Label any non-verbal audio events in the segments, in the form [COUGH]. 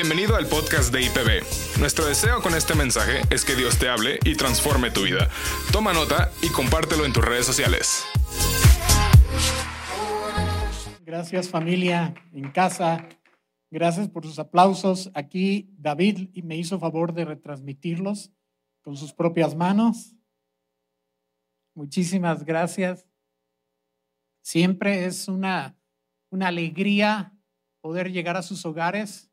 Bienvenido al podcast de IPB. Nuestro deseo con este mensaje es que Dios te hable y transforme tu vida. Toma nota y compártelo en tus redes sociales. Gracias familia en casa. Gracias por sus aplausos. Aquí David me hizo favor de retransmitirlos con sus propias manos. Muchísimas gracias. Siempre es una, una alegría poder llegar a sus hogares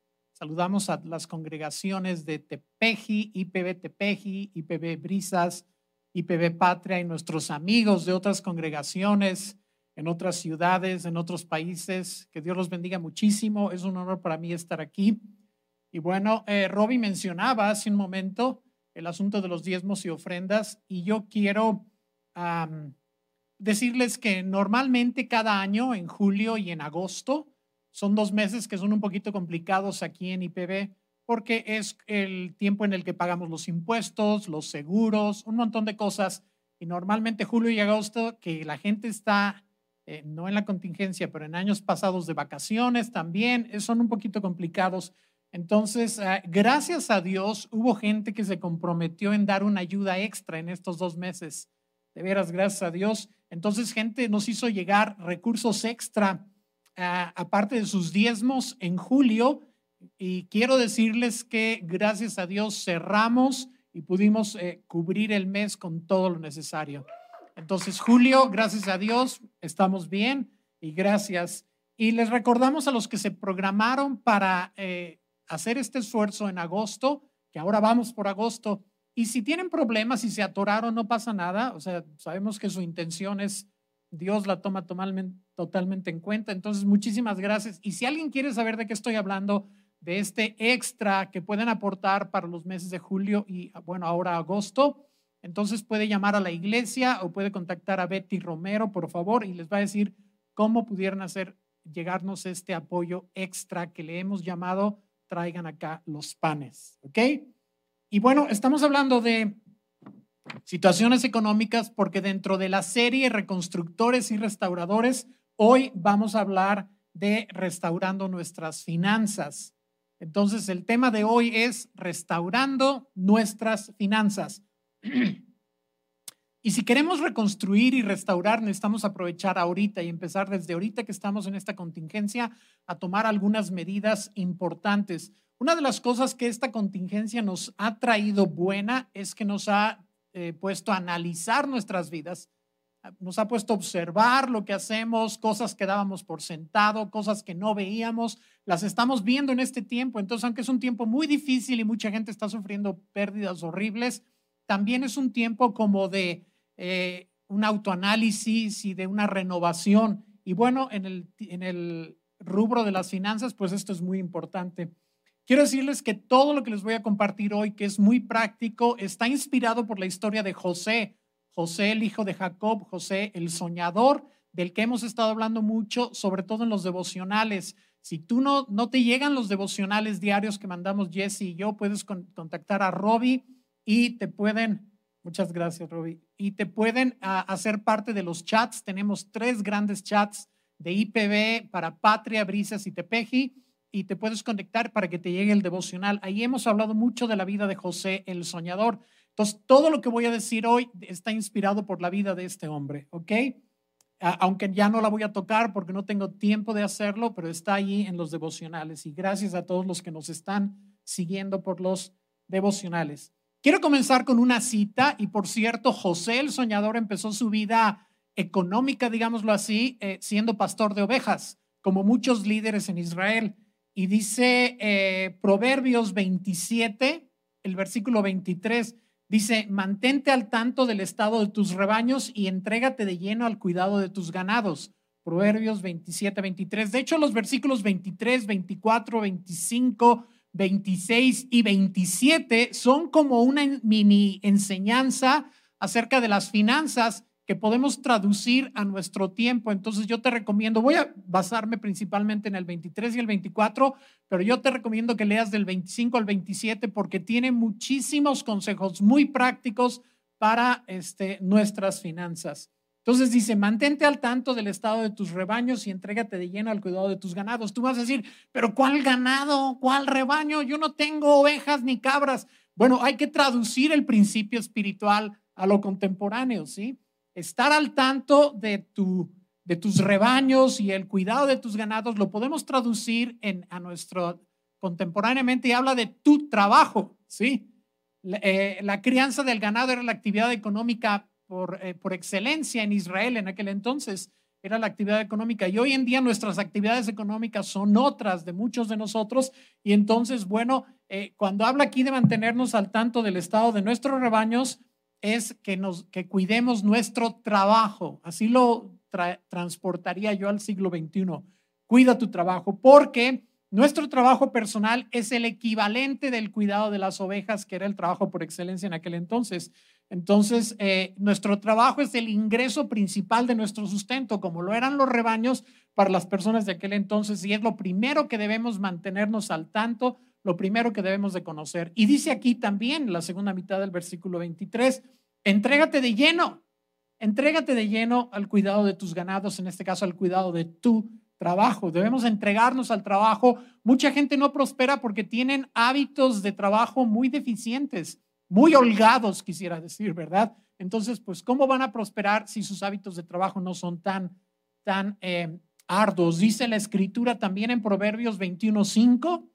Saludamos a las congregaciones de Tepeji, IPB Tepeji, IPB Brisas, IPB Patria y nuestros amigos de otras congregaciones en otras ciudades, en otros países. Que Dios los bendiga muchísimo. Es un honor para mí estar aquí. Y bueno, eh, Robbie mencionaba hace un momento el asunto de los diezmos y ofrendas y yo quiero decirles que normalmente cada año, en julio y en agosto, son dos meses que son un poquito complicados aquí en IPB porque es el tiempo en el que pagamos los impuestos, los seguros, un montón de cosas. Y normalmente julio y agosto, que la gente está, eh, no en la contingencia, pero en años pasados de vacaciones también, eh, son un poquito complicados. Entonces, eh, gracias a Dios, hubo gente que se comprometió en dar una ayuda extra en estos dos meses. De veras, gracias a Dios. Entonces, gente nos hizo llegar recursos extra aparte de sus diezmos en julio. Y quiero decirles que gracias a Dios cerramos y pudimos eh, cubrir el mes con todo lo necesario. Entonces, julio, gracias a Dios, estamos bien y gracias. Y les recordamos a los que se programaron para eh, hacer este esfuerzo en agosto, que ahora vamos por agosto. Y si tienen problemas y se atoraron, no pasa nada. O sea, sabemos que su intención es Dios la toma totalmente en cuenta. Entonces, muchísimas gracias. Y si alguien quiere saber de qué estoy hablando, de este extra que pueden aportar para los meses de julio y, bueno, ahora agosto, entonces puede llamar a la iglesia o puede contactar a Betty Romero, por favor, y les va a decir cómo pudieran hacer llegarnos este apoyo extra que le hemos llamado traigan acá los panes, ¿ok? Y bueno, estamos hablando de situaciones económicas, porque dentro de la serie Reconstructores y Restauradores, hoy vamos a hablar de restaurando nuestras finanzas. Entonces, el tema de hoy es restaurando nuestras finanzas. [CLEARS THROAT] Y si queremos reconstruir y restaurar, necesitamos aprovechar ahorita y empezar desde ahorita que estamos en esta contingencia a tomar algunas medidas importantes. Una de las cosas que esta contingencia nos ha traído buena es que nos ha eh, puesto a analizar nuestras vidas, nos ha puesto a observar lo que hacemos, cosas que dábamos por sentado, cosas que no veíamos, las estamos viendo en este tiempo. Entonces, aunque es un tiempo muy difícil y mucha gente está sufriendo pérdidas horribles, también es un tiempo como de eh, un autoanálisis y de una renovación. Y bueno, en el, en el rubro de las finanzas, pues esto es muy importante. Quiero decirles que todo lo que les voy a compartir hoy, que es muy práctico, está inspirado por la historia de José, José el hijo de Jacob, José el soñador, del que hemos estado hablando mucho, sobre todo en los devocionales. Si tú no, no te llegan los devocionales diarios que mandamos Jesse y yo, puedes contactar a Robbie y te pueden, muchas gracias Robbie, y te pueden ah, hacer parte de los chats. Tenemos tres grandes chats de IPB para Patria, Brisas y Tepeji y te puedes conectar para que te llegue el devocional. Ahí hemos hablado mucho de la vida de José el soñador. Entonces, todo lo que voy a decir hoy está inspirado por la vida de este hombre, ¿ok? Aunque ya no la voy a tocar porque no tengo tiempo de hacerlo, pero está ahí en los devocionales. Y gracias a todos los que nos están siguiendo por los devocionales. Quiero comenzar con una cita y por cierto, José el soñador empezó su vida económica, digámoslo así, eh, siendo pastor de ovejas, como muchos líderes en Israel. Y dice eh, Proverbios 27, el versículo 23, dice, mantente al tanto del estado de tus rebaños y entrégate de lleno al cuidado de tus ganados. Proverbios 27, 23. De hecho, los versículos 23, 24, 25, 26 y 27 son como una mini enseñanza acerca de las finanzas que podemos traducir a nuestro tiempo. Entonces yo te recomiendo, voy a basarme principalmente en el 23 y el 24, pero yo te recomiendo que leas del 25 al 27 porque tiene muchísimos consejos muy prácticos para este, nuestras finanzas. Entonces dice, mantente al tanto del estado de tus rebaños y entrégate de lleno al cuidado de tus ganados. Tú vas a decir, pero ¿cuál ganado? ¿Cuál rebaño? Yo no tengo ovejas ni cabras. Bueno, hay que traducir el principio espiritual a lo contemporáneo, ¿sí? Estar al tanto de, tu, de tus rebaños y el cuidado de tus ganados lo podemos traducir en, a nuestro contemporáneamente y habla de tu trabajo, ¿sí? La, eh, crianza del ganado era la actividad económica por, eh, por excelencia en Israel en aquel entonces era la actividad económica. Y hoy en día nuestras actividades económicas son otras de muchos de nosotros. Y entonces, bueno, eh, cuando habla aquí de mantenernos al tanto del estado de nuestros rebaños, es que, nos, que cuidemos nuestro trabajo. Así lo transportaría yo al siglo XXI. Cuida tu trabajo, porque nuestro trabajo personal es el equivalente del cuidado de las ovejas, que era el trabajo por excelencia en aquel entonces. Entonces, eh, nuestro trabajo es el ingreso principal de nuestro sustento, como lo eran los rebaños para las personas de aquel entonces, y es lo primero que debemos mantenernos al tanto, lo primero que debemos de conocer. Y dice aquí también, la segunda mitad del versículo 23, entrégate de lleno, entrégate de lleno al cuidado de tus ganados, en este caso al cuidado de tu trabajo. Debemos entregarnos al trabajo. Mucha gente no prospera porque tienen hábitos de trabajo muy deficientes muy holgados, quisiera decir, ¿verdad? Entonces, pues, ¿cómo van a prosperar si sus hábitos de trabajo no son tan, tan eh, arduos? Dice la escritura también en Proverbios 21.5,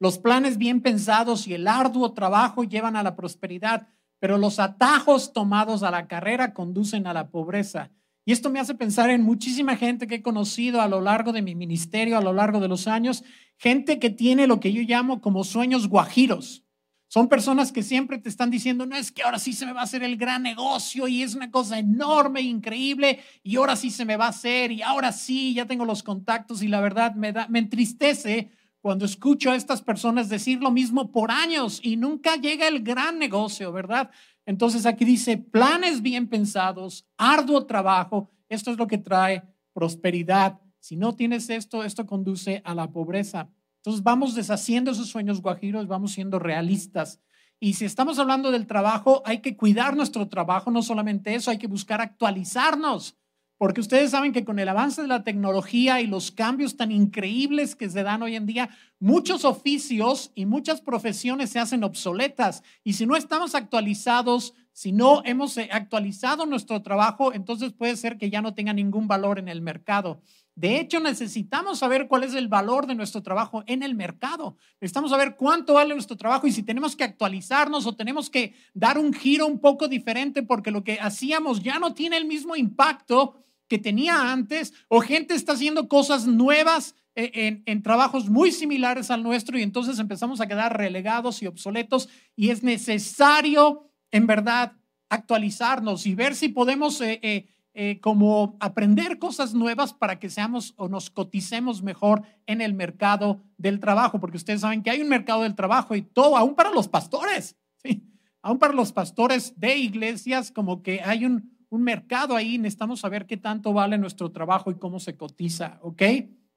los planes bien pensados y el arduo trabajo llevan a la prosperidad, pero los atajos tomados a la carrera conducen a la pobreza. Y esto me hace pensar en muchísima gente que he conocido a lo largo de mi ministerio, a lo largo de los años, gente que tiene lo que yo llamo como sueños guajiros. Son personas que siempre te están diciendo, no es que ahora sí se me va a hacer el gran negocio y es una cosa enorme, increíble, y ahora sí se me va a hacer, y ahora sí, ya tengo los contactos, y la verdad me, da, me entristece cuando escucho a estas personas decir lo mismo por años y nunca llega el gran negocio, ¿verdad? Entonces aquí dice, planes bien pensados, arduo trabajo, esto es lo que trae prosperidad. Si no tienes esto, esto conduce a la pobreza. Entonces vamos deshaciendo esos sueños guajiros, vamos siendo realistas. Y si estamos hablando del trabajo, hay que cuidar nuestro trabajo, no solamente eso, hay que buscar actualizarnos, porque ustedes saben que con el avance de la tecnología y los cambios tan increíbles que se dan hoy en día, muchos oficios y muchas profesiones se hacen obsoletas. Y si no estamos actualizados, si no hemos eh, actualizado nuestro trabajo, entonces puede ser que ya no tenga ningún valor en el mercado. De hecho, necesitamos saber cuál es el valor de nuestro trabajo en el mercado. Necesitamos saber cuánto vale nuestro trabajo y si tenemos que actualizarnos o tenemos que dar un giro un poco diferente porque lo que hacíamos ya no tiene el mismo impacto que tenía antes o gente está haciendo cosas nuevas eh, en, en, trabajos muy similares al nuestro y entonces empezamos a quedar relegados y obsoletos y es necesario en verdad actualizarnos y ver si podemos... Eh, eh, eh, como aprender cosas nuevas para que seamos o nos coticemos mejor en el mercado del trabajo, porque ustedes saben que hay un mercado del trabajo y todo, aún para los pastores, ¿sí? aún para los pastores de iglesias, como que hay un, un mercado ahí, necesitamos saber qué tanto vale nuestro trabajo y cómo se cotiza, ¿ok?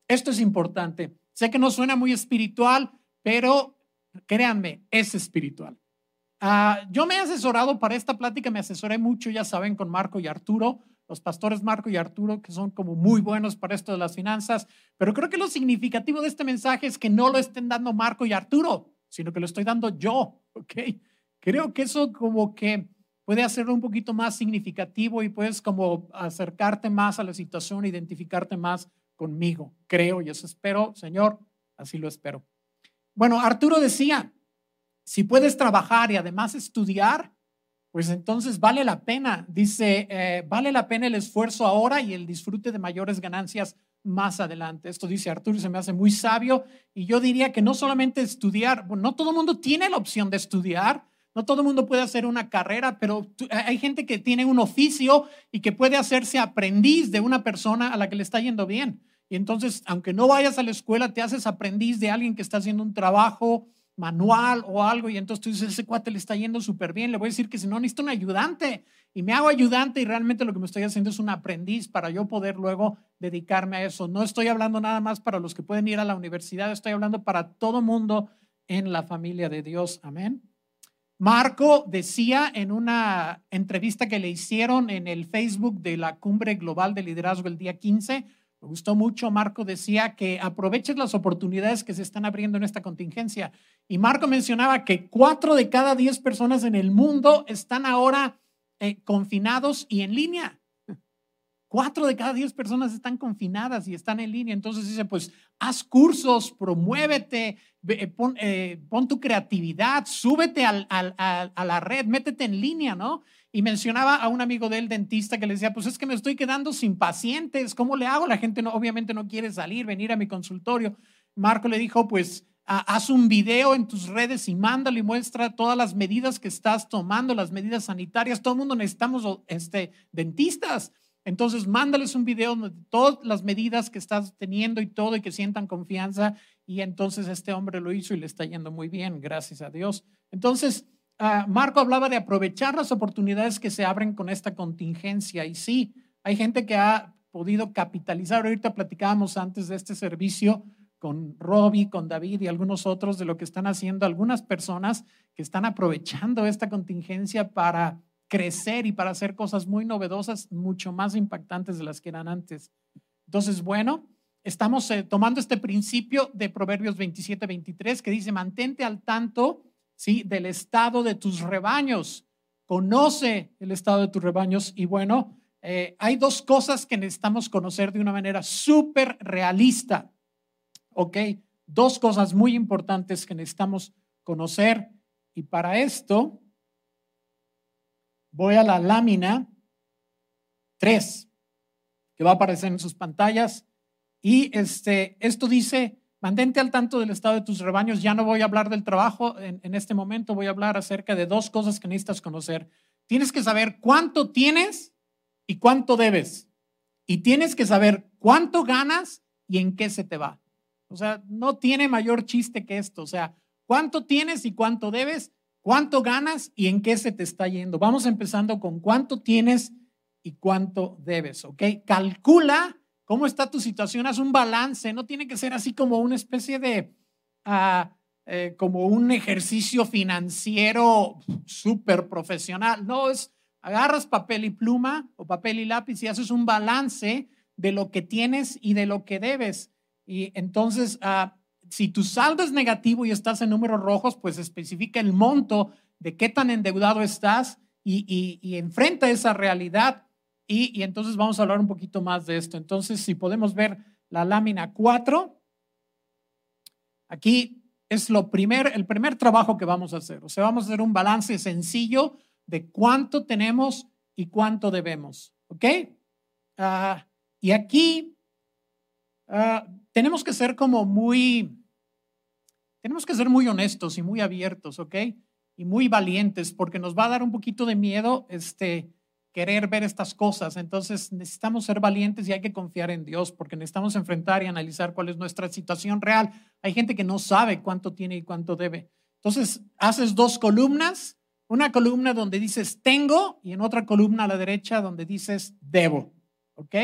Esto es importante. Sé que no suena muy espiritual, pero créanme, es espiritual. Uh, yo me he asesorado para esta plática, me asesoré mucho, ya saben, con Marco y Arturo los pastores Marco y Arturo, que son como muy buenos para esto de las finanzas, pero creo que lo significativo de este mensaje es que no lo estén dando Marco y Arturo, sino que lo estoy dando yo, ¿ok? Creo que eso como que puede hacerlo un poquito más significativo y puedes como acercarte más a la situación, identificarte más conmigo, creo y eso espero, Señor, así lo espero. Bueno, Arturo decía, si puedes trabajar y además estudiar, pues entonces vale la pena, dice, eh, vale la pena el esfuerzo ahora y el disfrute de mayores ganancias más adelante. Esto dice Arturo se me hace muy sabio y yo diría que no solamente estudiar, no todo el mundo tiene la opción de estudiar, no todo el mundo puede hacer una carrera, pero hay gente que tiene un oficio y que puede hacerse aprendiz de una persona a la que le está yendo bien. Y entonces, aunque no vayas a la escuela, te haces aprendiz de alguien que está haciendo un trabajo manual o algo y entonces tú dices, ese cuate le está yendo súper bien, le voy a decir que si no, necesito un ayudante y me hago ayudante y realmente lo que me estoy haciendo es un aprendiz para yo poder luego dedicarme a eso. No estoy hablando nada más para los que pueden ir a la universidad, estoy hablando para todo mundo en la familia de Dios. Amén. Marco decía en una entrevista que le hicieron en el Facebook de la Cumbre Global de Liderazgo el día 15, me gustó mucho, Marco decía que aproveches las oportunidades que se están abriendo en esta contingencia. Y Marco mencionaba que cuatro de cada diez personas en el mundo están ahora eh, confinados y en línea. Cuatro de cada diez personas están confinadas y están en línea. Entonces dice, pues haz cursos, promuévete, eh, eh, pon, tu creatividad, súbete a la red, métete en línea, ¿no? Y mencionaba a un amigo del dentista que le decía, pues es que me estoy quedando sin pacientes, ¿cómo le hago? La gente no, obviamente no quiere salir, venir a mi consultorio. Marco le dijo, pues haz un video en tus redes y mándalo y muestra todas las medidas que estás tomando, las medidas sanitarias. Todo el mundo necesitamos este, dentistas. Entonces, mándales un video de todas las medidas que estás teniendo y todo y que sientan confianza. Y entonces este hombre lo hizo y le está yendo muy bien, gracias a Dios. Entonces, ah, Marco hablaba de aprovechar las oportunidades que se abren con esta contingencia. Y sí, hay gente que ha podido capitalizar. Ahorita platicábamos antes de este servicio con Robbie, con David y algunos otros de lo que están haciendo algunas personas que están aprovechando esta contingencia para crecer y para hacer cosas muy novedosas, mucho más impactantes de las que eran antes. Entonces, bueno, estamos eh, tomando este principio de Proverbios 27, 23 que dice, mantente al tanto, ¿sí? Del estado de tus rebaños. Conoce el estado de tus rebaños y bueno, eh, hay dos cosas que necesitamos conocer de una manera súper realista. ¿Ok? Dos cosas muy importantes que necesitamos conocer y para esto voy a la lámina 3, que va a aparecer en sus pantallas. Y este, esto dice, mantente al tanto del estado de tus rebaños. Ya no voy a hablar del trabajo en, en este momento, voy a hablar acerca de dos cosas que necesitas conocer. Tienes que saber cuánto tienes y cuánto debes. Y tienes que saber cuánto ganas y en qué se te va. O sea, no tiene mayor chiste que esto. O sea, cuánto tienes y cuánto debes ¿Cuánto ganas y en qué se te está yendo? Vamos empezando con cuánto tienes y cuánto debes, ¿ok? Calcula cómo está tu situación, haz un balance, no tiene que ser así como una especie de, ah, eh, como un ejercicio financiero súper profesional, no, es agarras papel y pluma o papel y lápiz y haces un balance de lo que tienes y de lo que debes. Y entonces, uh, si tu saldo es negativo y estás en números rojos, pues especifica el monto de qué tan endeudado estás y, enfrenta esa realidad. Y, entonces vamos a hablar un poquito más de esto. Entonces, si podemos ver la lámina 4, aquí es lo primer, el primer trabajo que vamos a hacer. O sea, vamos a hacer un balance sencillo de cuánto tenemos y cuánto debemos. ¿Ok? Ah, y aquí ah, tenemos que ser como muy, tenemos que ser muy honestos y muy abiertos, ¿ok? Y muy valientes, porque nos va a dar un poquito de miedo este, querer ver estas cosas. Entonces necesitamos ser valientes y hay que confiar en Dios, porque necesitamos enfrentar y analizar cuál es nuestra situación real. Hay gente que no sabe cuánto tiene y cuánto debe. Entonces haces dos columnas, una columna donde dices tengo y en otra columna a la derecha donde dices debo, ¿ok?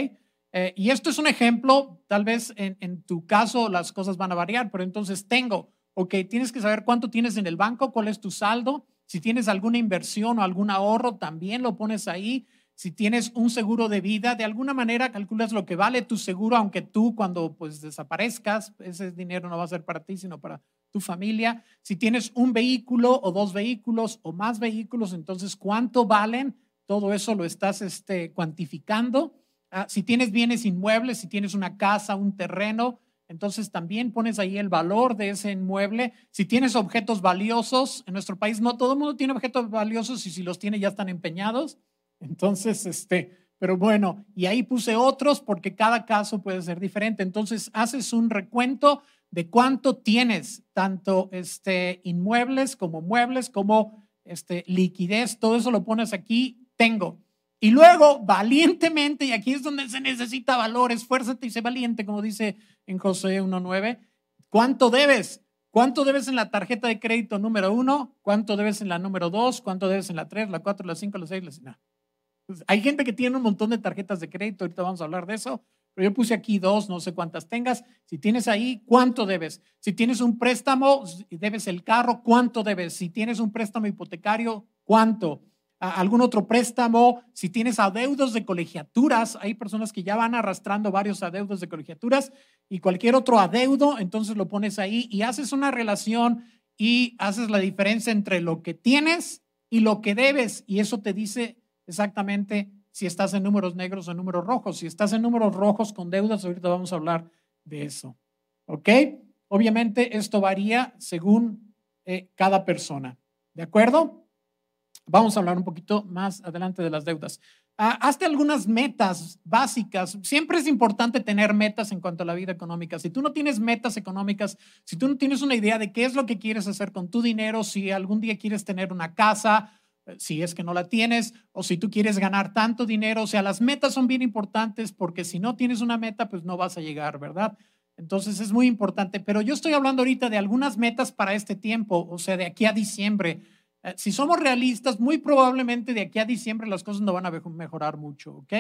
Eh, y esto es un ejemplo, tal vez en, en tu caso las cosas van a variar, pero entonces tengo Ok, tienes que saber cuánto tienes en el banco, cuál es tu saldo. Si tienes alguna inversión o algún ahorro, también lo pones ahí. Si tienes un seguro de vida, de alguna manera calculas lo que vale tu seguro, aunque tú cuando pues desaparezcas, ese dinero no va a ser para ti, sino para tu familia. Si tienes un vehículo o dos vehículos o más vehículos, entonces cuánto valen, todo eso lo estás este, cuantificando. Ah, si tienes bienes inmuebles, si tienes una casa, un terreno, entonces también pones ahí el valor de ese inmueble. Si tienes objetos valiosos, en nuestro país no todo el mundo tiene objetos valiosos y si los tiene ya están empeñados. Entonces, este, pero bueno, y ahí puse otros porque cada caso puede ser diferente. Entonces, haces un recuento de cuánto tienes, tanto este, inmuebles como muebles, como este, liquidez, todo eso lo pones aquí, tengo. Y luego, valientemente, y aquí es donde se necesita valor, esfuérzate y sé valiente, como dice en José 1.9. ¿Cuánto debes? ¿Cuánto debes en la tarjeta de crédito número uno? ¿Cuánto debes en la número dos? ¿Cuánto debes en la tres, la cuatro, la cinco, la seis, la no. Pues, hay gente que tiene un montón de tarjetas de crédito, ahorita vamos a hablar de eso, pero yo puse aquí dos, no sé cuántas tengas. Si tienes ahí, ¿cuánto debes? Si tienes un préstamo, debes el carro, ¿cuánto debes? Si tienes un préstamo hipotecario, ¿cuánto? Algún otro préstamo, si tienes adeudos de colegiaturas, hay personas que ya van arrastrando varios adeudos de colegiaturas y cualquier otro adeudo, entonces lo pones ahí y haces una relación y haces la diferencia entre lo que tienes y lo que debes y eso te dice exactamente si estás en números negros o en números rojos. Si estás en números rojos con deudas, ahorita vamos a hablar de eso. ¿Ok? Obviamente esto varía según eh, cada persona. ¿De acuerdo? Vamos a hablar un poquito más adelante de las deudas. Ah, hazte algunas metas básicas. Siempre es importante tener metas en cuanto a la vida económica. Si tú no tienes metas económicas, si tú no tienes una idea de qué es lo que quieres hacer con tu dinero, si algún día quieres tener una casa, eh, si es que no la tienes, o si tú quieres ganar tanto dinero, o sea, las metas son bien importantes porque si no tienes una meta, pues no vas a llegar, ¿verdad? Entonces es muy importante. Pero yo estoy hablando ahorita de algunas metas para este tiempo, o sea, de aquí a diciembre. Eh, si somos realistas, muy probablemente de aquí a diciembre las cosas no van a mejorar mucho, ¿ok?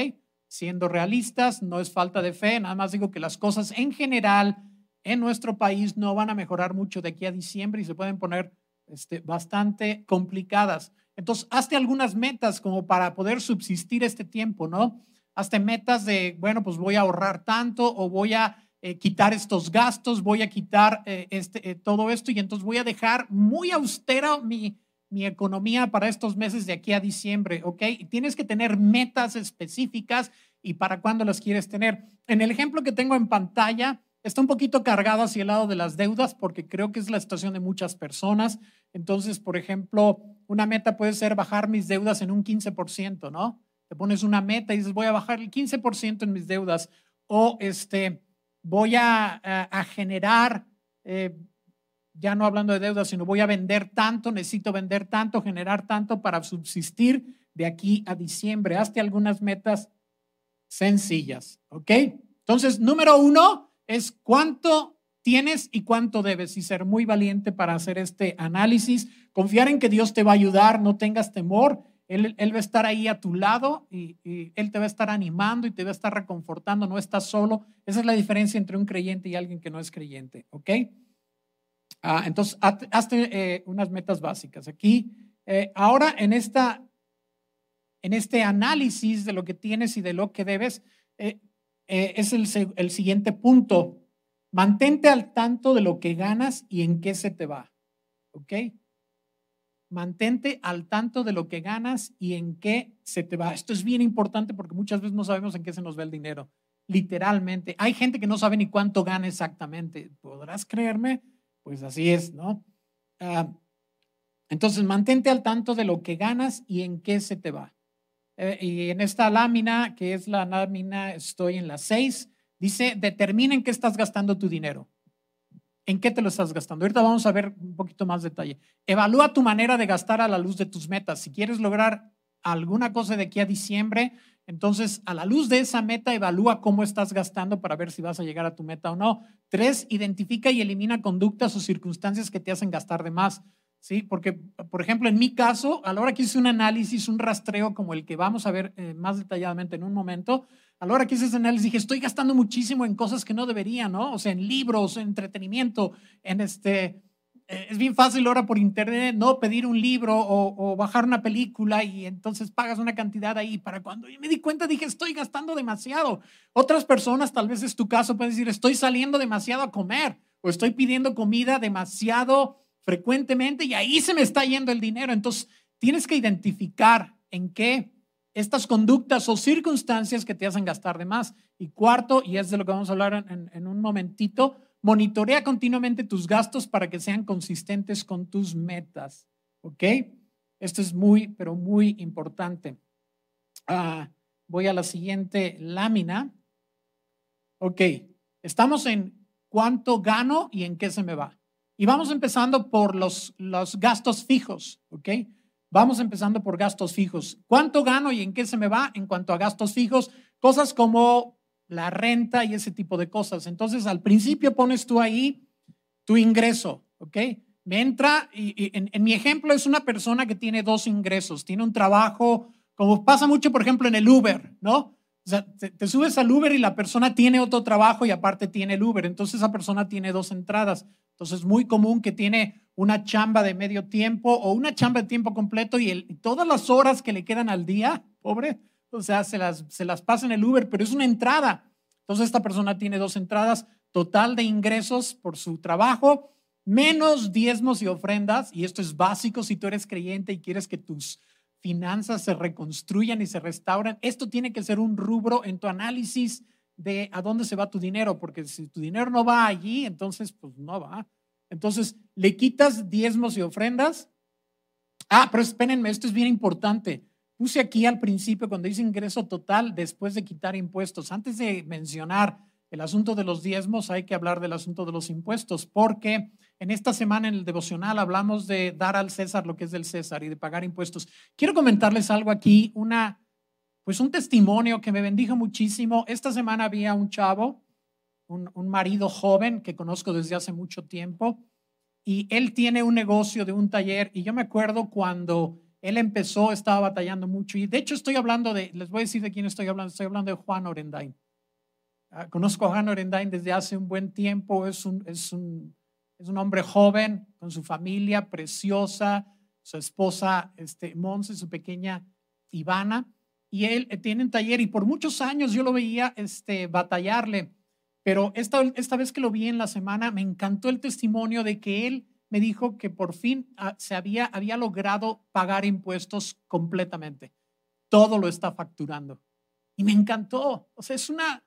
Siendo realistas, no es falta de fe, nada más digo que las cosas en general en nuestro país no van a mejorar mucho de aquí a diciembre y se pueden poner este, bastante complicadas. Entonces, hazte algunas metas como para poder subsistir este tiempo, ¿no? Hazte metas de, bueno, pues voy a ahorrar tanto o voy a eh, quitar estos gastos, voy a quitar eh, este, todo esto y entonces voy a dejar muy austera mi, mi economía para estos meses de aquí a diciembre, ¿ok? tienes que tener metas específicas y para cuándo las quieres tener. En el ejemplo que tengo en pantalla, está un poquito cargado hacia el lado de las deudas porque creo que es la situación de muchas personas. Entonces, por ejemplo, una meta puede ser bajar mis deudas en un 15%, ¿no? Te pones una meta y dices, voy a bajar el 15% en mis deudas o este, voy a, a, generar... Eh, ya no hablando de deuda, sino voy a vender tanto, necesito vender tanto, generar tanto para subsistir de aquí a diciembre. Hazte algunas metas sencillas, ¿ok? Entonces, número uno es cuánto tienes y cuánto debes y ser muy valiente para hacer este análisis. Confiar en que Dios te va a ayudar, no tengas temor. Él, él va a estar ahí a tu lado y, y, Él te va a estar animando y te va a estar reconfortando, no estás solo. Esa es la diferencia entre un creyente y alguien que no es creyente, ¿ok? Ah, entonces, hazte eh, unas metas básicas. Aquí, eh, ahora en, esta, en este análisis de lo que tienes y de lo que debes, eh, es el, el siguiente punto. Mantente al tanto de lo que ganas y en qué se te va. ¿Ok? Mantente al tanto de lo que ganas y en qué se te va. Esto es bien importante porque muchas veces no sabemos en qué se nos va el dinero. Literalmente. Hay gente que no sabe ni cuánto gana exactamente. ¿Podrás creerme? Pues así es, ¿no? Ah, entonces, mantente al tanto de lo que ganas y en qué se te va. Eh, y en esta lámina, que es la lámina, estoy en la 6, dice, determina en qué estás gastando tu dinero. ¿En qué te lo estás gastando? Ahorita vamos a ver un poquito más detalle. Evalúa tu manera de gastar a la luz de tus metas. Si quieres lograr alguna cosa de aquí a diciembre, entonces, a la luz de esa meta, evalúa cómo estás gastando para ver si vas a llegar a tu meta o no. Tres, identifica y elimina conductas o circunstancias que te hacen gastar de más. ¿sí? Porque, por ejemplo, en mi caso, a la hora que hice un análisis, un rastreo como el que vamos a ver eh, más detalladamente en un momento, a la hora que hice ese análisis dije, estoy gastando muchísimo en cosas que no debería, ¿no? O sea, en libros, en entretenimiento, en este, es bien fácil ahora por internet, ¿no? Pedir un libro o, bajar una película y entonces pagas una cantidad ahí para cuando yo me di cuenta dije, estoy gastando demasiado. Otras personas, tal vez es tu caso, pueden decir, estoy saliendo demasiado a comer o estoy pidiendo comida demasiado frecuentemente y ahí se me está yendo el dinero. Entonces, tienes que identificar en qué estas conductas o circunstancias que te hacen gastar de más. Y cuarto, y es de lo que vamos a hablar en, en un momentito, Monitorea continuamente tus gastos para que sean consistentes con tus metas. ¿Ok? Esto es muy, pero muy importante. Ah, voy a la siguiente lámina. Ok, estamos en cuánto gano y en qué se me va. Y vamos empezando por los, los gastos fijos, ¿ok? Vamos empezando por gastos fijos. ¿Cuánto gano y en qué se me va en cuanto a gastos fijos? Cosas como la renta y ese tipo de cosas. Entonces, al principio pones tú ahí tu ingreso, ¿ok? Me entra, y, en, mi ejemplo es una persona que tiene dos ingresos, tiene un trabajo, como pasa mucho, por ejemplo, en el Uber, ¿no? O sea, te, subes al Uber y la persona tiene otro trabajo y aparte tiene el Uber. Entonces esa persona tiene dos entradas. Entonces es muy común que tiene una chamba de medio tiempo o una chamba de tiempo completo y, todas las horas que le quedan al día, pobre, o sea, se las, se las pasa en el Uber, pero es una entrada. Entonces esta persona tiene dos entradas, total de ingresos por su trabajo, menos diezmos y ofrendas, y esto es básico si tú eres creyente y quieres que tus finanzas se reconstruyan y se restauran, esto tiene que ser un rubro en tu análisis de a dónde se va tu dinero, porque si tu dinero no va allí, entonces pues no va. Entonces, le quitas diezmos y ofrendas. Ah, pero espérenme, esto es bien importante. Puse aquí al principio cuando dice ingreso total después de quitar impuestos. Antes de mencionar el asunto de los diezmos, hay que hablar del asunto de los impuestos, porque en esta semana en el devocional hablamos de dar al César lo que es del César y de pagar impuestos. Quiero comentarles algo aquí, una, pues un testimonio que me bendijo muchísimo. Esta semana había un chavo, un, un marido joven que conozco desde hace mucho tiempo, y él tiene un negocio de un taller, y yo me acuerdo cuando él empezó, estaba batallando mucho, y de hecho estoy hablando de, les voy a decir de quién estoy hablando, estoy hablando de Juan Orendain. Ah, conozco a Juan Orendain desde hace un buen tiempo, es un, es un es un hombre joven con su familia preciosa, su esposa este, Monse, su pequeña Ivana, y él eh, tiene un taller y por muchos años yo lo veía este, batallarle, pero esta, esta vez que lo vi en la semana me encantó el testimonio de que él me dijo que por fin ah, se había, había logrado pagar impuestos completamente. Todo lo está facturando. Y me encantó. O sea, es una,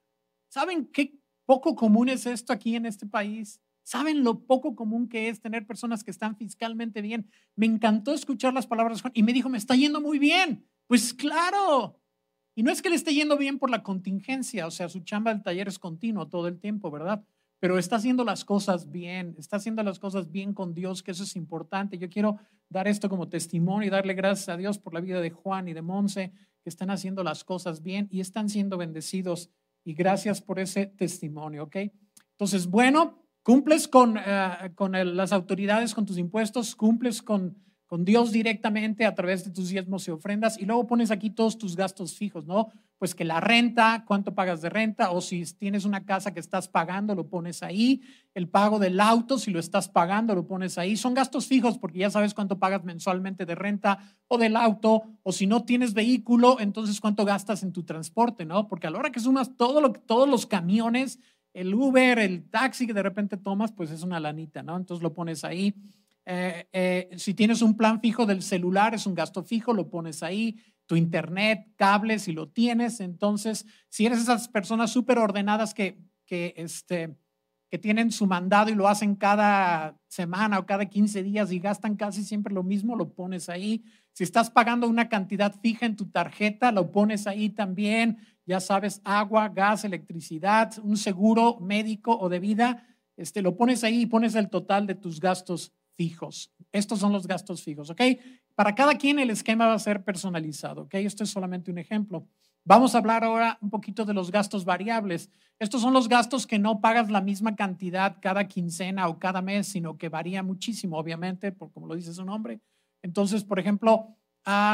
¿saben qué poco común es esto aquí en este país? ¿Saben lo poco común que es tener personas que están fiscalmente bien? Me encantó escuchar las palabras de Juan y me dijo, me está yendo muy bien. Pues claro. Y no es que le esté yendo bien por la contingencia, o sea, su chamba del taller es continuo todo el tiempo, ¿verdad? Pero está haciendo las cosas bien, está haciendo las cosas bien con Dios, que eso es importante. Yo quiero dar esto como testimonio y darle gracias a Dios por la vida de Juan y de Monse, que están haciendo las cosas bien y están siendo bendecidos. Y gracias por ese testimonio, ¿ok? Entonces, bueno, Cumples con, eh, con las autoridades, con tus impuestos, cumples con, con Dios directamente a través de tus diezmos y ofrendas y luego pones aquí todos tus gastos fijos, ¿no? Pues que la renta, cuánto pagas de renta o si tienes una casa que estás pagando, lo pones ahí, el pago del auto, si lo estás pagando, lo pones ahí. Son gastos fijos porque ya sabes cuánto pagas mensualmente de renta o del auto o si no tienes vehículo, entonces cuánto gastas en tu transporte, ¿no? Porque a la hora que sumas todo lo, todos los camiones el Uber, el taxi que de repente tomas, pues es una lanita, ¿no? Entonces lo pones ahí. Eh, eh, si tienes un plan fijo del celular, es un gasto fijo, lo pones ahí. Tu internet, cables, si lo tienes. Entonces, si eres esas personas súper ordenadas que, que, este, que tienen su mandado y lo hacen cada semana o cada 15 días y gastan casi siempre lo mismo, lo pones ahí. Si estás pagando una cantidad fija en tu tarjeta, lo pones ahí también ya sabes, agua, gas, electricidad, un seguro médico o de vida, este, lo pones ahí y pones el total de tus gastos Estos son los gastos fijos, ¿ok? Para cada quien el esquema va a ser personalizado, ¿ok? Esto es solamente un ejemplo. Vamos a hablar ahora un poquito de los gastos variables. Estos son los gastos que no pagas la misma cantidad cada quincena o cada mes, sino que varía muchísimo, obviamente, por como lo dice su nombre. Entonces, por ejemplo,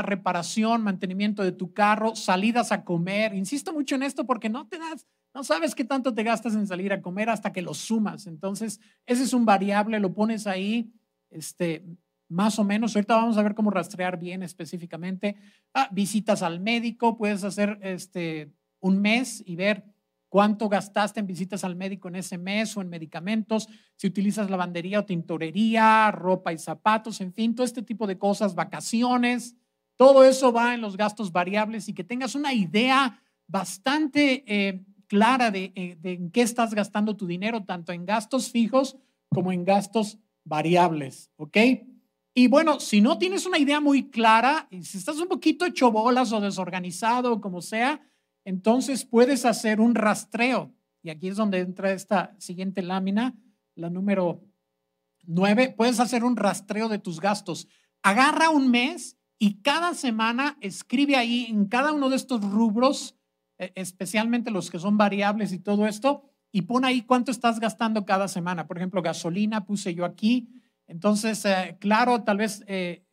reparación, mantenimiento de tu carro, salidas a comer. Insisto mucho en esto porque no te das, no sabes qué tanto te gastas en salir a comer hasta que lo sumas. Entonces, ese es un variable, lo pones ahí, este, más o menos. Ahorita vamos a ver cómo rastrear bien específicamente. Ah, visitas al médico, puedes hacer este, un mes y ver cuánto gastaste en visitas al médico en ese mes o en medicamentos, si utilizas lavandería o tintorería, ropa y zapatos, en fin, todo este tipo de cosas, vacaciones, todo eso va en los gastos variables y que tengas una idea bastante eh, clara de, eh, de en qué estás gastando tu dinero, tanto en gastos fijos como en gastos variables, ¿ok? Y bueno, si no tienes una idea muy clara, y si estás un poquito hecho bolas o desorganizado o como sea, entonces puedes hacer un rastreo. Y aquí es donde entra esta siguiente lámina, la número nueve. Puedes hacer un rastreo de tus gastos. Agarra un mes y cada semana escribe ahí en cada uno de estos rubros, e, especialmente los que son variables y todo esto, y pon ahí cuánto estás gastando cada semana. Por ejemplo, gasolina puse yo aquí. Entonces, eh, claro, tal vez eh,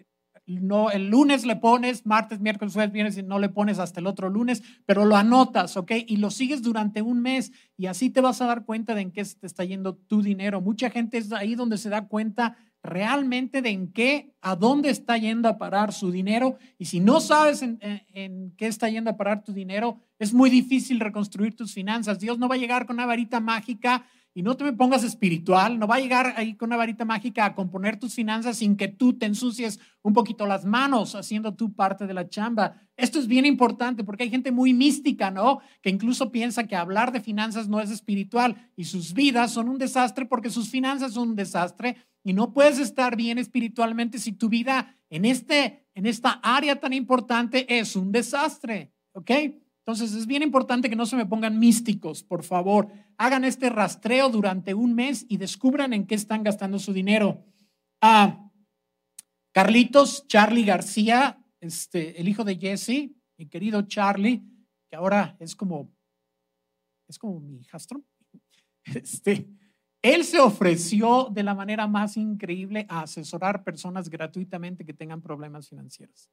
no, el lunes le pones, martes, miércoles, jueves, viernes y no le pones hasta el otro lunes, pero lo anotas, ¿ok? Y lo sigues durante un mes y así te vas a dar cuenta de en qué se te está yendo tu dinero. Mucha gente es ahí donde se da cuenta realmente de en qué, a dónde está yendo a parar su dinero. Y si no sabes en, qué está yendo a parar tu dinero, es muy difícil reconstruir tus finanzas. Dios no va a llegar con una varita mágica y no te me pongas espiritual, no va a llegar ahí con una varita mágica a componer tus finanzas sin que tú te ensucies un poquito las manos haciendo tu parte de la chamba. Esto es bien importante porque hay gente muy mística, ¿no? Que incluso piensa que hablar de finanzas no es espiritual y sus vidas son un desastre porque sus finanzas son un desastre y no puedes estar bien espiritualmente si tu vida en, este, en esta área tan importante es un desastre, ¿ok? Entonces es bien importante que no se me pongan místicos, por favor. Hagan este rastreo durante un mes y descubran en qué están gastando su dinero. Ah, Carlitos, Charlie García, este, el hijo de Jesse, mi querido Charlie, que ahora es como, es como mi hijastro. [LAUGHS] Este, él se ofreció de la manera más increíble a asesorar personas gratuitamente que tengan problemas financieros.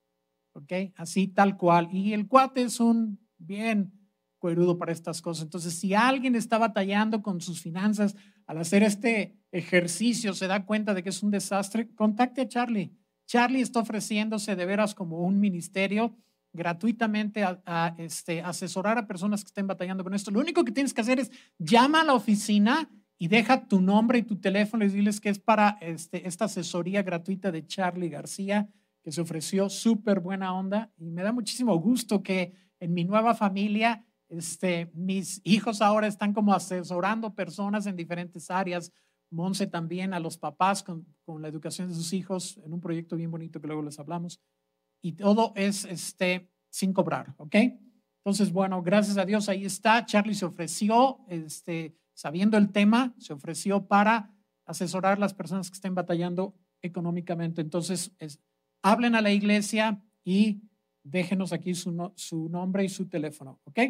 ¿Ok? Así tal cual. Y el cuate es un bien cuerudo para estas cosas. Entonces, si alguien está batallando con sus finanzas al hacer este ejercicio, se da cuenta de que es un desastre, contacte a Charlie. Charlie está ofreciéndose de veras como un ministerio gratuitamente a, este, asesorar a personas que estén batallando con esto. Lo único que tienes que hacer es llama a la oficina y deja tu nombre y tu teléfono y diles que es para este, esta asesoría gratuita de Charlie García, que se ofreció súper buena onda. Y me da muchísimo gusto que en mi nueva familia, este, mis hijos ahora están como asesorando personas en diferentes áreas. Monse también a los papás con, la educación de sus hijos en un proyecto bien bonito que luego les hablamos. Y todo es este, sin cobrar, ¿ok? Entonces, bueno, gracias a Dios ahí está. Charlie se ofreció, este, sabiendo el tema, se ofreció para asesorar a las personas que estén batallando económicamente. Entonces, es, hablen a la iglesia y déjenos aquí su, nombre y su teléfono, ¿ok?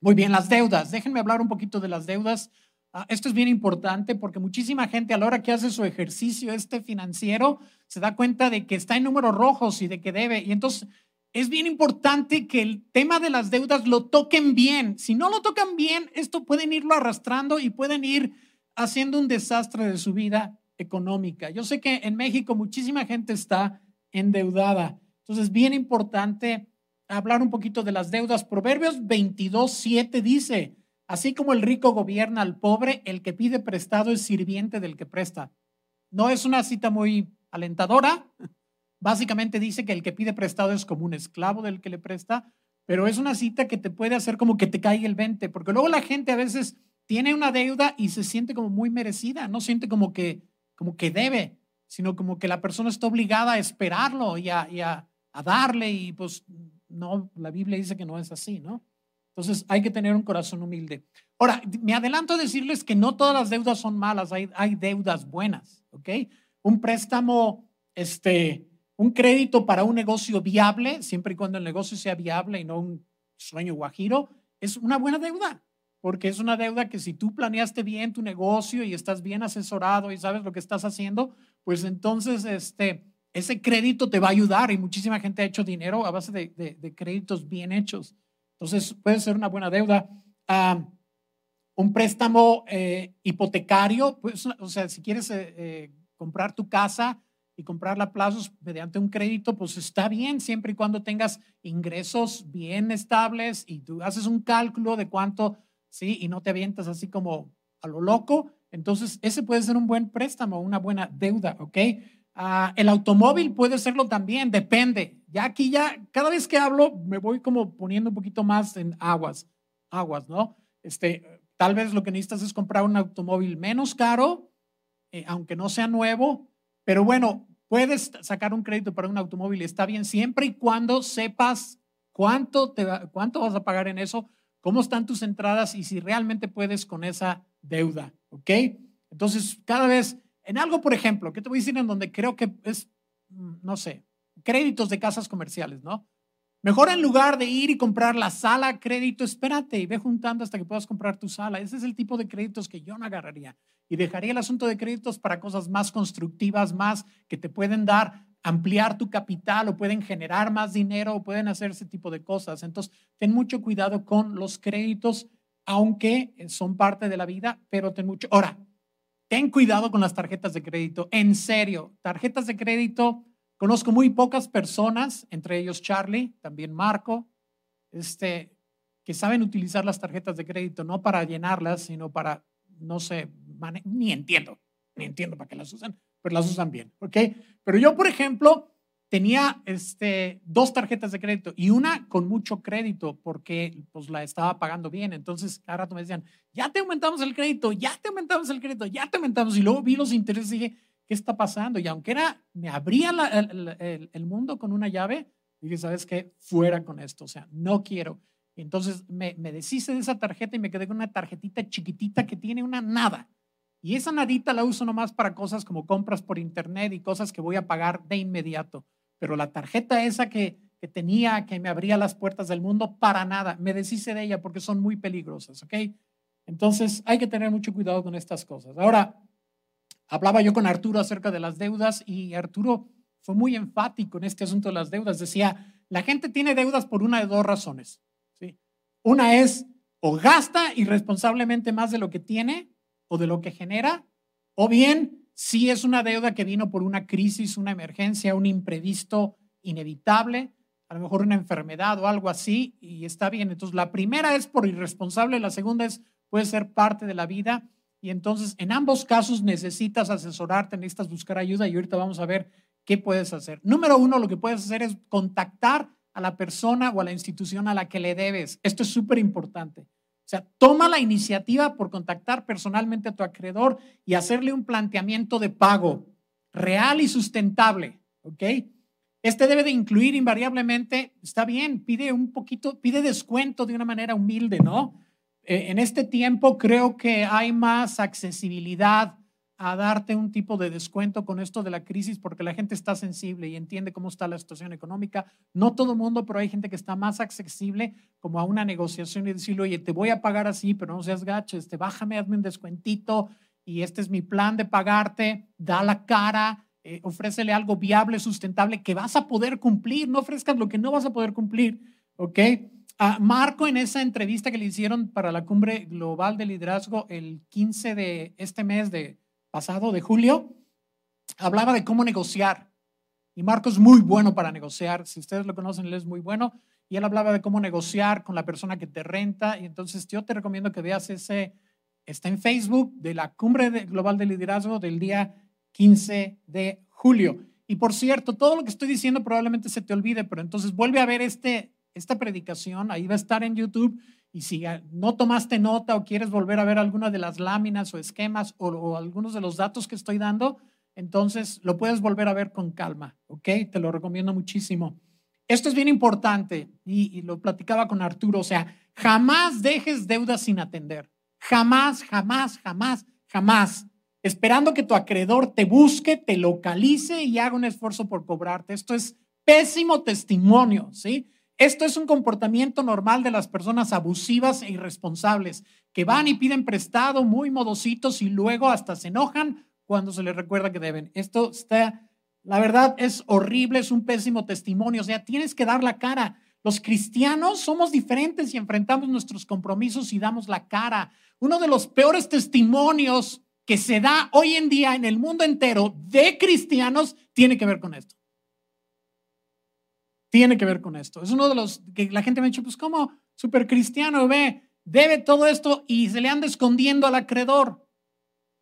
Muy bien, las deudas. Déjenme hablar un poquito de las deudas. Ah, esto es bien importante porque muchísima gente a la hora que hace su ejercicio este financiero se da cuenta de que está en números rojos y de que debe. Y entonces es bien importante que el tema de las deudas lo toquen bien. Si no lo tocan bien, esto pueden irlo arrastrando y pueden ir haciendo un desastre de su vida económica. Yo sé que en México muchísima gente está endeudada. Entonces, bien importante hablar un poquito de las deudas. Proverbios 22, 7 dice, así como el rico gobierna al pobre, el que pide prestado es sirviente del que presta. No es una cita muy alentadora. Básicamente dice que el que pide prestado es como un esclavo del que le presta, pero es una cita que te puede hacer como que te caiga el 20, porque luego la gente a veces tiene una deuda y se siente como muy merecida, no siente como que, como que debe, sino como que la persona está obligada a esperarlo y a, a darle y pues no, la Biblia dice que no es así, ¿no? Entonces hay que tener un corazón humilde. Ahora, me adelanto a decirles que no todas las deudas son malas, hay, hay deudas buenas, ¿ok? Un préstamo, este, un crédito para un negocio viable, siempre y cuando el negocio sea viable y no un sueño guajiro, es una buena deuda, porque es una deuda que si tú planeaste bien tu negocio y estás bien asesorado y sabes lo que estás haciendo, pues entonces, este, ese crédito te va a ayudar y muchísima gente ha hecho dinero a base de, créditos bien hechos. Entonces, puede ser una buena deuda. Ah, un préstamo eh, hipotecario, pues, o sea, si quieres eh, eh, comprar tu casa y comprarla a plazos mediante un crédito, pues está bien, siempre y cuando tengas ingresos bien estables y tú haces un cálculo de cuánto, sí, y no te avientas así como a lo loco. Entonces, ese puede ser un buen préstamo, una buena deuda, ¿ok? Ah, el automóvil puede serlo también, depende. Ya aquí ya, cada vez que hablo, me voy como poniendo un poquito más en aguas, aguas, ¿no? Este, tal vez lo que necesitas es comprar un automóvil menos caro, eh, aunque no sea nuevo, pero bueno, puedes sacar un crédito para un automóvil, está bien, siempre y cuando sepas cuánto, te cuánto vas a pagar en eso, cómo están tus entradas y si realmente puedes con esa deuda, ¿ok? Entonces, cada vez en algo, por ejemplo, que te voy a decir en donde creo que es, mm, no sé, créditos de casas comerciales, ¿no? Mejor en lugar de ir y comprar la sala crédito, espérate y ve juntando hasta que puedas comprar tu sala. Ese es el tipo de créditos que yo no agarraría. Y dejaría el asunto de créditos para cosas más constructivas, más que te pueden dar ampliar tu capital o pueden generar más dinero o pueden hacer ese tipo de cosas. Entonces, ten mucho cuidado con los créditos, aunque son parte de la vida, pero ten mucho. Ahora, ten cuidado con las tarjetas de crédito. En serio, tarjetas de crédito, conozco muy pocas personas, entre ellos Charlie, también Marco, este, que saben utilizar las tarjetas de crédito, no para llenarlas, sino para, no sé, ni entiendo, ni entiendo para qué las usan, pero las usan bien, ¿ok? Pero yo, por ejemplo, tenía este, dos tarjetas de crédito y una con mucho crédito porque pues la estaba pagando bien. Entonces, cada rato me decían, ya te aumentamos el crédito, ya te aumentamos el crédito, ya te aumentamos. Y luego vi los intereses y dije, ¿qué está pasando? Y aunque era, me abría el, mundo con una llave, dije, ¿sabes qué? Fuera con esto, o sea, no quiero. Entonces me, me deshice de esa tarjeta y me quedé con una tarjetita chiquitita que tiene una nada. Y esa nadita la uso nomás para cosas como compras por internet y cosas que voy a pagar de inmediato. Pero la tarjeta esa que, que tenía, que me abría las puertas del mundo, para nada. Me deshice de ella porque son muy peligrosas, ¿ok? Entonces hay que tener mucho cuidado con estas cosas. Ahora, hablaba yo con Arturo acerca de las deudas y Arturo fue muy enfático en este asunto de las deudas. Decía, la gente tiene deudas por una de dos razones. ¿sí? Una es o gasta irresponsablemente más de lo que tiene o de lo que genera, o bien si es una deuda que vino por una crisis, una emergencia, un imprevisto inevitable, a lo mejor una enfermedad o algo así, y está bien. Entonces, la primera es por irresponsable, la segunda es puede ser parte de la vida, y entonces en ambos casos necesitas asesorarte, necesitas buscar ayuda, y ahorita vamos a ver qué puedes hacer. Número uno, lo que puedes hacer es contactar a la persona o a la institución a la que le debes. Esto es súper importante. O sea, toma la iniciativa por contactar personalmente a tu acreedor y hacerle un planteamiento de pago real y sustentable, ¿ok? Este debe de incluir invariablemente, está bien, pide un poquito, pide descuento de una manera humilde, ¿no? Eh, en este tiempo creo que hay más accesibilidad a darte un tipo de descuento con esto de la crisis porque la gente está sensible y entiende cómo está la situación económica. No todo el mundo, pero hay gente que está más accesible como a una negociación y decirle, oye, te voy a pagar así, pero no seas gacho, este, bájame, hazme un descuentito y este es mi plan de pagarte, da la cara, eh, ofrécele algo viable, sustentable que vas a poder cumplir, no ofrezcas lo que no vas a poder cumplir, ¿ok? A Marco en esa entrevista que le hicieron para la cumbre global de liderazgo el 15 de este mes de pasado de julio, hablaba de cómo negociar. Y Marco es muy bueno para negociar. Si ustedes lo conocen, él es muy bueno. Y él hablaba de cómo negociar con la persona que te renta. Y entonces yo te recomiendo que veas ese, está en Facebook, de la Cumbre Global de Liderazgo del día 15 de julio. Y por cierto, todo lo que estoy diciendo probablemente se te olvide, pero entonces vuelve a ver este, esta predicación, ahí va a estar en YouTube y si no tomaste nota o quieres volver a ver alguna de las láminas o esquemas o, algunos de los datos que estoy dando, entonces lo puedes volver a ver con calma, ¿ok? Te lo recomiendo muchísimo. Esto es bien importante y, y lo platicaba con Arturo, o sea, jamás dejes deudas sin atender. Jamás, jamás, jamás, jamás. Esperando que tu acreedor te busque, te localice y haga un esfuerzo por cobrarte. Esto es pésimo testimonio, ¿sí? Esto es un comportamiento normal de las personas abusivas e irresponsables, que van y piden prestado muy modositos y luego hasta se enojan cuando se les recuerda que deben. Esto está, la verdad es horrible, es un pésimo testimonio, o sea, tienes que dar la cara. Los cristianos somos diferentes y enfrentamos nuestros compromisos y damos la cara. Uno de los peores testimonios que se da hoy en día en el mundo entero de cristianos tiene que ver con esto tiene que ver con esto. Es uno de los que la gente me ha dicho, pues como super cristiano ve, debe todo esto y se le anda escondiendo al acreedor.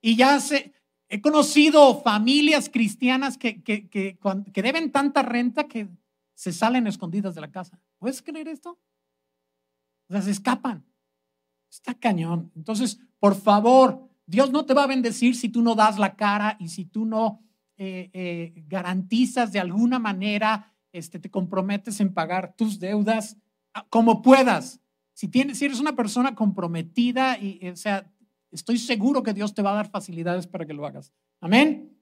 Y ya se, he conocido familias cristianas que, que, que, que deben tanta renta que se salen escondidas de la casa. ¿Puedes creer esto? O sea, se escapan. Está cañón. Entonces, por favor, Dios no te va a bendecir si tú no das la cara y si tú no eh, eh, garantizas de alguna manera este, te comprometes en pagar tus deudas ah, como puedas. Si, tienes, si eres una persona comprometida, y, o sea, estoy seguro que Dios te va a dar facilidades para que lo hagas. Amén.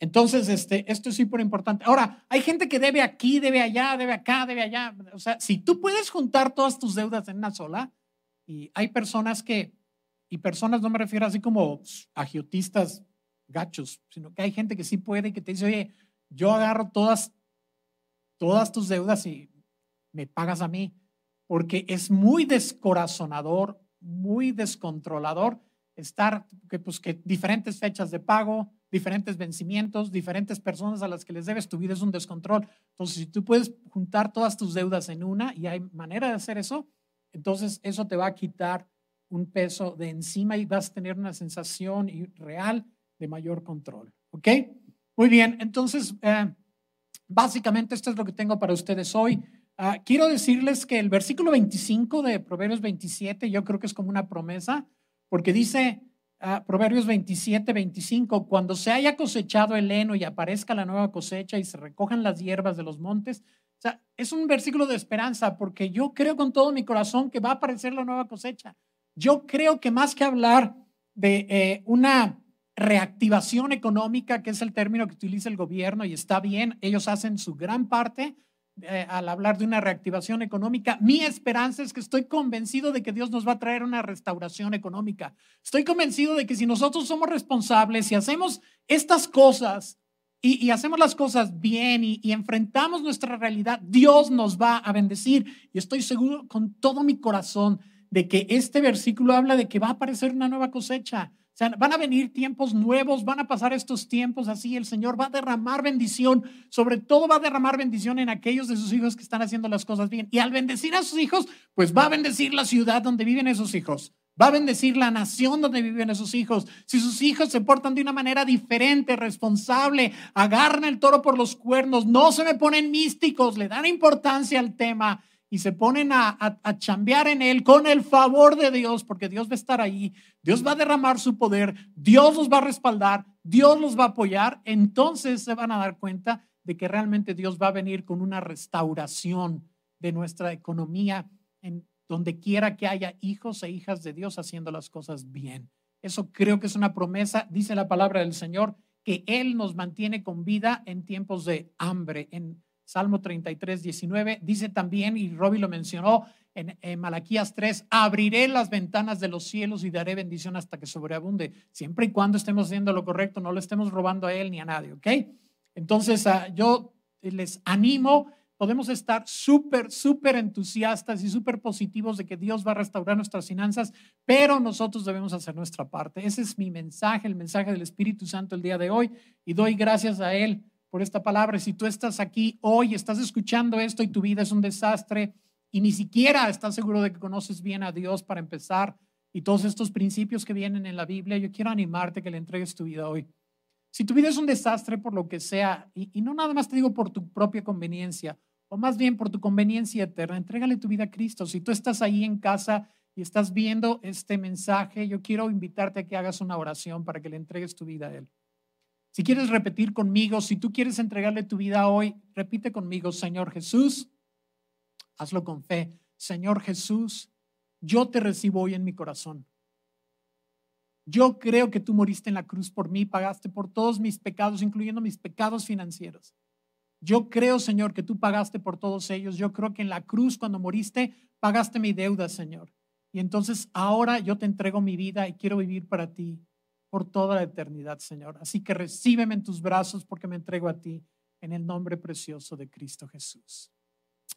Entonces, este, esto es súper importante. Ahora, hay gente que debe aquí, debe allá, debe acá, debe allá. O sea, si tú puedes juntar todas tus deudas en una sola, y hay personas que, y personas no me refiero así como agiotistas gachos, sino que hay gente que sí puede y que te dice, oye, yo agarro todas, todas tus deudas y me pagas a mí, porque es muy descorazonador, muy descontrolador estar, que, pues, que diferentes fechas de pago, diferentes vencimientos, diferentes personas a las que les debes, tu vida es un descontrol. Entonces, si tú puedes juntar todas tus deudas en una y hay manera de hacer eso, entonces eso te va a quitar un peso de encima y vas a tener una sensación real de mayor control. ¿Ok? Muy bien, entonces, eh, básicamente esto es lo que tengo para ustedes hoy. Ah, quiero decirles que el versículo 25 de Proverbios 27, yo creo que es como una promesa, porque dice ah, Proverbios 27, 25, cuando se haya cosechado el heno y aparezca la nueva cosecha y se recojan las hierbas de los montes, o sea, es un versículo de esperanza, porque yo creo con todo mi corazón que va a aparecer la nueva cosecha. Yo creo que más que hablar de eh, una reactivación económica, que es el término que utiliza el gobierno y está bien, ellos hacen su gran parte eh, al hablar de una reactivación económica. Mi esperanza es que estoy convencido de que Dios nos va a traer una restauración económica. Estoy convencido de que si nosotros somos responsables y hacemos estas cosas y, hacemos las cosas bien y, y enfrentamos nuestra realidad, Dios nos va a bendecir. Y estoy seguro con todo mi corazón de que este versículo habla de que va a aparecer una nueva cosecha o sea, van a venir tiempos nuevos, van a pasar estos tiempos así. El Señor va a derramar bendición, sobre todo va a derramar bendición en aquellos de sus hijos que están haciendo las cosas bien. Y al bendecir a sus hijos, pues va a bendecir la ciudad donde viven esos hijos. Va a bendecir la nación donde viven esos hijos. Si sus hijos se portan de una manera diferente, responsable, agarran el toro por los cuernos, no se me ponen místicos, le dan importancia al tema y se ponen a, a, chambear en él con el favor de Dios, porque Dios va a estar ahí, Dios va a derramar su poder, Dios los va a respaldar, Dios los va a apoyar, entonces se van a dar cuenta de que realmente Dios va a venir con una restauración de nuestra economía en donde quiera que haya hijos e hijas de Dios haciendo las cosas bien. Eso creo que es una promesa, dice la palabra del Señor, que Él nos mantiene con vida en tiempos de hambre, en Salmo 33, 19. Dice también, y Robbie lo mencionó en, Malaquías 3, abriré las ventanas de los cielos y daré bendición hasta que sobreabunde, siempre y cuando estemos haciendo lo correcto, no le estemos robando a él ni a nadie, ¿ok? Entonces, ah, yo les animo, podemos estar súper, súper entusiastas y súper positivos de que Dios va a restaurar nuestras finanzas, pero nosotros debemos hacer nuestra parte. Ese es mi mensaje, el mensaje del Espíritu Santo el día de hoy, y doy gracias a Él por esta palabra. Si tú estás aquí hoy, estás escuchando esto y tu vida es un desastre y ni siquiera estás seguro de que conoces bien a Dios para empezar y todos estos principios que vienen en la Biblia, yo quiero animarte que le entregues tu vida hoy. Si tu vida es un desastre por lo que sea, y, no nada más te digo por tu propia conveniencia, o más bien por tu conveniencia eterna, entrégale tu vida a Cristo. Si tú estás ahí en casa y estás viendo este mensaje, yo quiero invitarte a que hagas una oración para que le entregues tu vida a Él. Si quieres repetir conmigo, si tú quieres entregarle tu vida hoy, repite conmigo, Señor Jesús, hazlo con fe. Señor Jesús, yo te recibo hoy en mi corazón. Yo creo que tú moriste en la cruz por mí, pagaste por todos mis pecados, incluyendo mis pecados financieros. Yo creo, Señor, que tú pagaste por todos ellos. Yo creo que en la cruz, cuando moriste, pagaste mi deuda, Señor. Y entonces ahora yo te entrego mi vida y quiero vivir para ti por toda la eternidad, Señor. Así que recíbeme en tus brazos porque me entrego a ti en el nombre precioso de Cristo Jesús.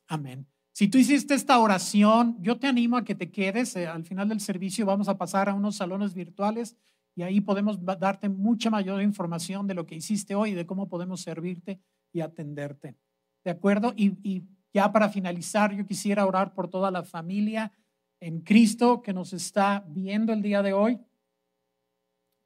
Amén. Si tú hiciste esta oración, yo te animo a que te quedes. Eh, al final del servicio vamos a pasar a unos salones virtuales y ahí podemos darte mucha mayor información de lo que hiciste hoy de cómo podemos servirte y atenderte. ¿De acuerdo? Y, y ya para finalizar, yo quisiera orar por toda la familia en Cristo que nos está viendo el día de hoy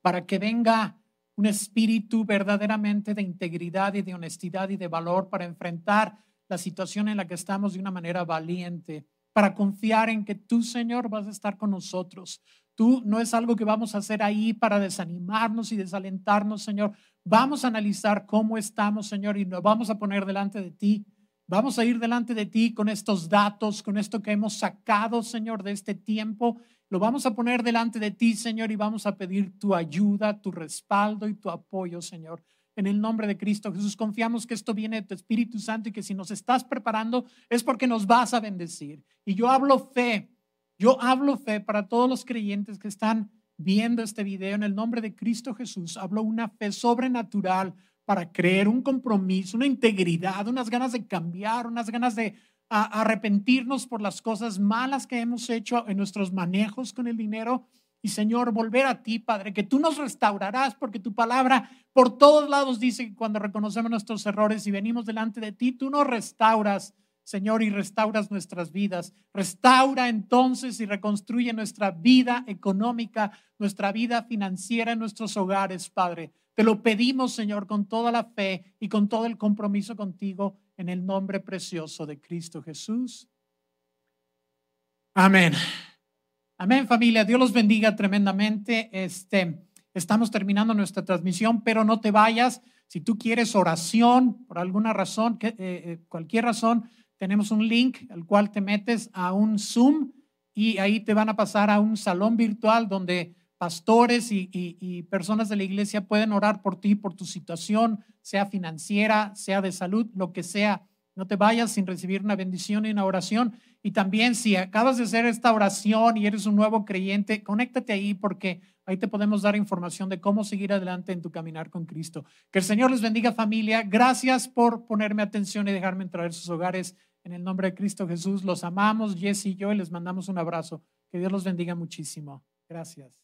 para que venga un espíritu verdaderamente de integridad y de honestidad y de valor para enfrentar la situación en la que estamos de una manera valiente, para confiar en que tú, Señor, vas a estar con nosotros. Tú no es algo que vamos a hacer ahí para desanimarnos y desalentarnos, Señor. Vamos a analizar cómo estamos, Señor, y nos vamos a poner delante de ti. Vamos a ir delante de ti con estos datos, con esto que hemos sacado, Señor, de este tiempo lo vamos a poner delante de ti, Señor, y vamos a pedir tu ayuda, tu respaldo y tu apoyo, Señor. En el nombre de Cristo Jesús, confiamos que esto viene de tu Espíritu Santo y que si nos estás preparando es porque nos vas a bendecir. Y yo hablo fe, yo hablo fe para todos los creyentes que están viendo este video en el nombre de Cristo Jesús. Hablo una fe sobrenatural para creer, un compromiso, una integridad, unas ganas de cambiar, unas ganas de arrepentirnos por las cosas malas que hemos hecho en nuestros manejos con el dinero. Y Señor, volver a ti, Padre, que tú nos restaurarás, porque tu palabra por todos lados dice que cuando reconocemos nuestros errores y venimos delante de ti, tú nos restauras, Señor, y restauras nuestras vidas. Restaura entonces y reconstruye nuestra vida económica, nuestra vida financiera en nuestros hogares, Padre. Te lo pedimos, Señor, con toda la fe y con todo el compromiso contigo, en el nombre precioso de Cristo Jesús. Amén. Amén, familia. Dios los bendiga tremendamente. Este, estamos terminando nuestra transmisión, pero no te vayas. Si tú quieres oración por alguna razón, eh, eh, cualquier razón, tenemos un link al cual te metes a un Zoom y ahí te van a pasar a un salón virtual donde pastores y, personas de la iglesia pueden orar por ti, por tu situación, sea financiera, sea de salud, lo que sea. No te vayas sin recibir una bendición y una oración. Y también si acabas de hacer esta oración y eres un nuevo creyente, conéctate ahí porque ahí te podemos dar información de cómo seguir adelante en tu caminar con Cristo. Que el Señor les bendiga familia. Gracias por ponerme atención y dejarme entrar en sus hogares. En el nombre de Cristo Jesús, los amamos, Jesse y yo, y les mandamos un abrazo. Que Dios los bendiga muchísimo. Gracias.